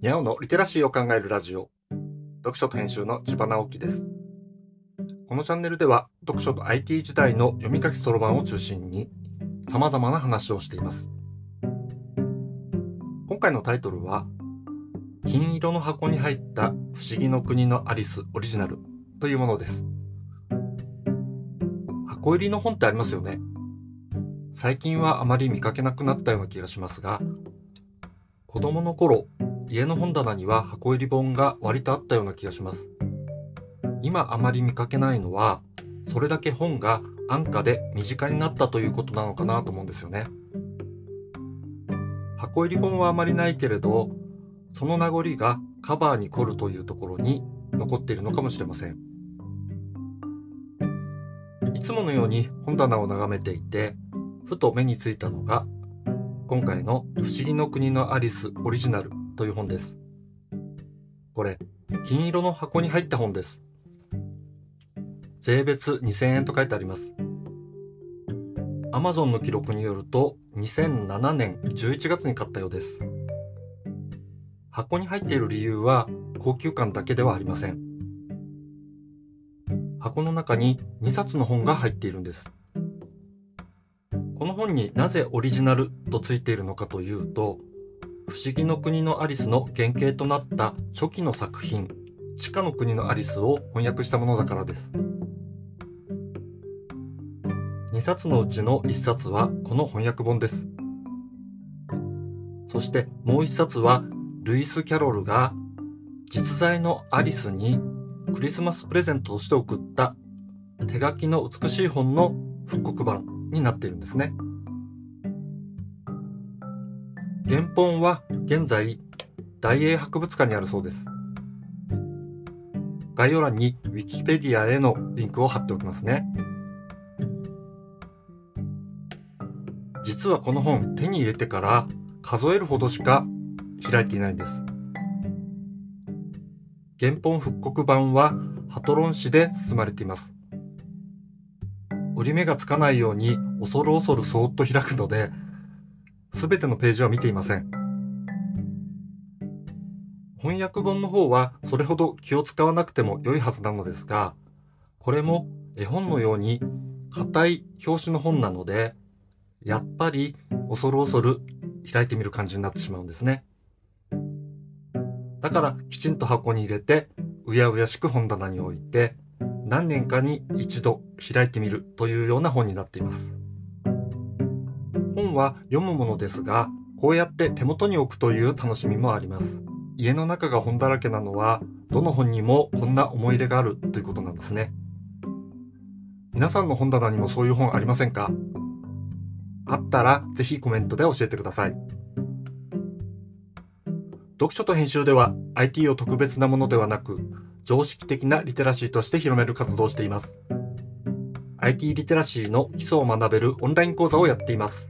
にゃおのリテラシーを考えるラジオ。読書と編集の千葉直樹です。このチャンネルでは読書と IT 時代の読み書きそろばんを中心に様々な話をしています。今回のタイトルは金色の箱に入った不思議の国のアリスオリジナルというものです。箱入りの本ってありますよね。最近はあまり見かけなくなったような気がしますが子供の頃家の本棚には箱入り本が割とあったような気がします。今あまり見かけないのは、それだけ本が安価で身近になったということなのかなと思うんですよね。箱入り本はあまりないけれど、その名残がカバーに凝るというところに残っているのかもしれません。いつものように本棚を眺めていて、ふと目についたのが、今回の不思議の国のアリスオリジナルという本です。これ、金色の箱に入った本です。税別2000円と書いてあります。Amazon の記録によると2007年11月に買ったようです。箱に入っている理由は高級感だけではありません。箱の中に2冊の本が入っているんです。この本になぜオリジナルとついているのかというと、不思議の国のアリスの原型となった初期の作品、地下の国のアリスを翻訳したものだからです。2冊のうちの1冊はこの翻訳本です。そしてもう1冊はルイス・キャロルが実在のアリスにクリスマスプレゼントとして送った手書きの美しい本の復刻版になっているんですね。原本は現在大英博物館にあるそうです。概要欄に Wikipedia へのリンクを貼っておきますね。実はこの本手に入れてから数えるほどしか開いていないんです。原本復刻版はハトロン紙で包まれています。折り目がつかないように恐る恐るそーっと開くのですべてのページは見ていません。翻訳本の方はそれほど気を使わなくても良いはずなのですが、これも絵本のように硬い表紙の本なので、やっぱり恐る恐る開いてみる感じになってしまうんですね。だからきちんと箱に入れて、うやうやしく本棚に置いて、何年かに一度開いてみるというような本になっています。本は読むものですが、こうやって手元に置くという楽しみもあります。家の中が本だらけなのは、どの本にもこんな思い入れがあるということなんですね。皆さんの本棚にもそういう本ありませんか？あったらぜひコメントで教えてください。読書と編集では IT を特別なものではなく、常識的なリテラシーとして広める活動をしています。IT リテラシーの基礎を学べるオンライン講座をやっています。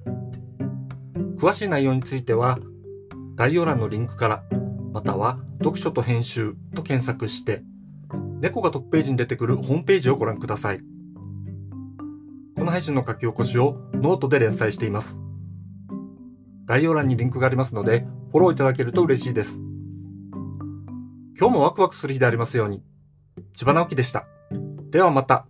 詳しい内容については、概要欄のリンクから、または読書と編集と検索して、猫がトップページに出てくるホームページをご覧ください。この配信の書き起こしをノートで連載しています。概要欄にリンクがありますので、フォローいただけると嬉しいです。今日もワクワクする日でありますように。千葉直樹でした。ではまた。